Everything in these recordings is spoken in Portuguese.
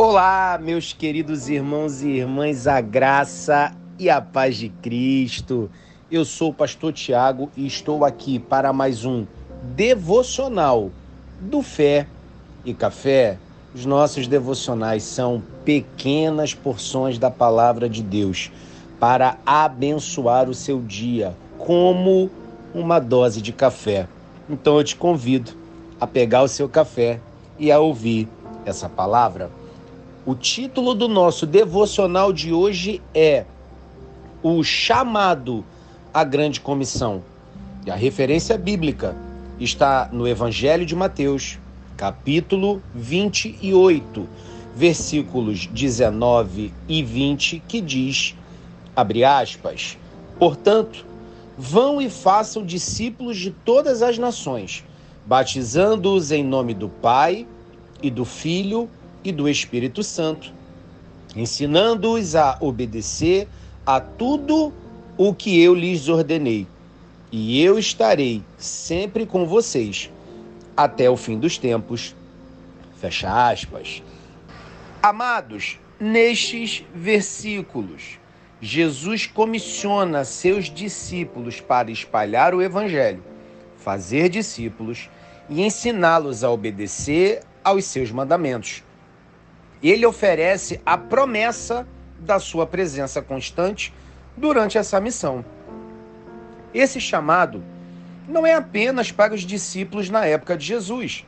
Olá, meus queridos irmãos e irmãs, a graça e a paz de Cristo. Eu sou o pastor Tiago e estou aqui para mais um devocional do Fé e Café. Os nossos devocionais são pequenas porções da palavra de Deus para abençoar o seu dia, como uma dose de café. Então eu te convido a pegar o seu café e a ouvir essa palavra. O título do nosso devocional de hoje é O Chamado à Grande Comissão. E a referência bíblica está no Evangelho de Mateus, capítulo 28, versículos 19 e 20, que diz, abre aspas, Portanto, vão e façam discípulos de todas as nações, batizando-os em nome do Pai e do Filho e do Espírito Santo, ensinando-os a obedecer a tudo o que eu lhes ordenei. E eu estarei sempre com vocês até o fim dos tempos. Fecha aspas. Amados, nestes versículos, Jesus comissiona seus discípulos para espalhar o evangelho, fazer discípulos e ensiná-los a obedecer aos seus mandamentos ele oferece a promessa da sua presença constante durante essa missão. Esse chamado não é apenas para os discípulos na época de Jesus,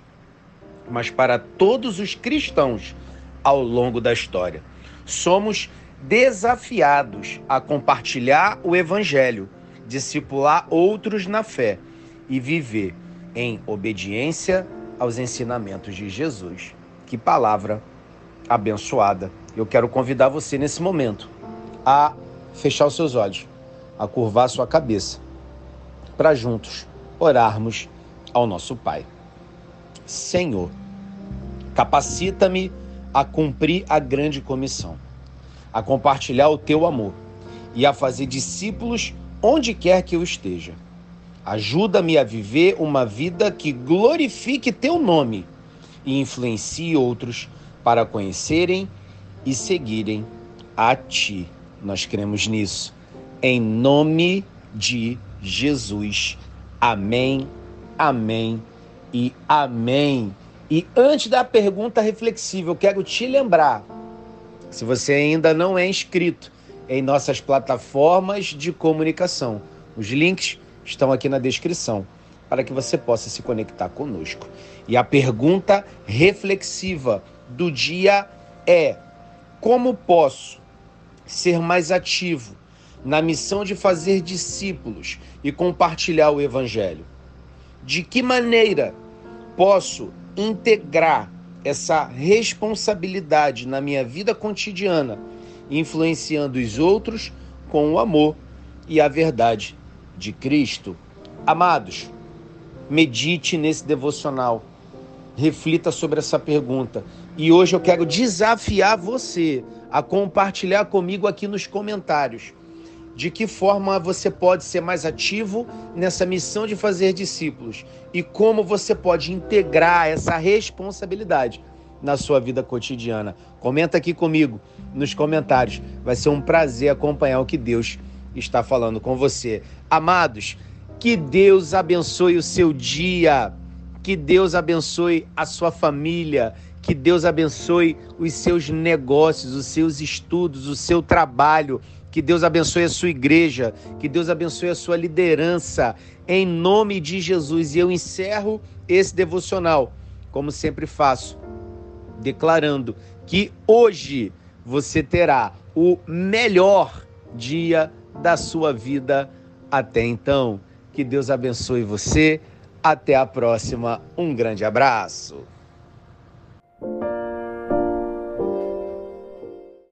mas para todos os cristãos ao longo da história. Somos desafiados a compartilhar o evangelho, discipular outros na fé e viver em obediência aos ensinamentos de Jesus. Que palavra abençoada. Eu quero convidar você nesse momento a fechar os seus olhos, a curvar a sua cabeça, para juntos orarmos ao nosso Pai. Senhor, capacita-me a cumprir a grande comissão, a compartilhar o teu amor e a fazer discípulos onde quer que eu esteja. Ajuda-me a viver uma vida que glorifique teu nome e influencie outros para conhecerem e seguirem a Ti. Nós cremos nisso. Em nome de Jesus. Amém, amém e amém. E antes da pergunta reflexiva, eu quero te lembrar, se você ainda não é inscrito em nossas plataformas de comunicação, os links estão aqui na descrição para que você possa se conectar conosco. E a pergunta reflexiva do dia é: como posso ser mais ativo na missão de fazer discípulos e compartilhar o Evangelho? De que maneira posso integrar essa responsabilidade na minha vida cotidiana, influenciando os outros com o amor e a verdade de Cristo? Amados, medite nesse devocional reflita sobre essa pergunta. E hoje eu quero desafiar você a compartilhar comigo aqui nos comentários de que forma você pode ser mais ativo nessa missão de fazer discípulos e como você pode integrar essa responsabilidade na sua vida cotidiana. Comenta aqui comigo nos comentários. Vai ser um prazer acompanhar o que Deus está falando com você. Amados, que Deus abençoe o seu dia. Que Deus abençoe a sua família, que Deus abençoe os seus negócios, os seus estudos, o seu trabalho, que Deus abençoe a sua igreja, que Deus abençoe a sua liderança, em nome de Jesus. E eu encerro esse devocional, como sempre faço, declarando que hoje você terá o melhor dia da sua vida até então. Que Deus abençoe você até a próxima. Um grande abraço.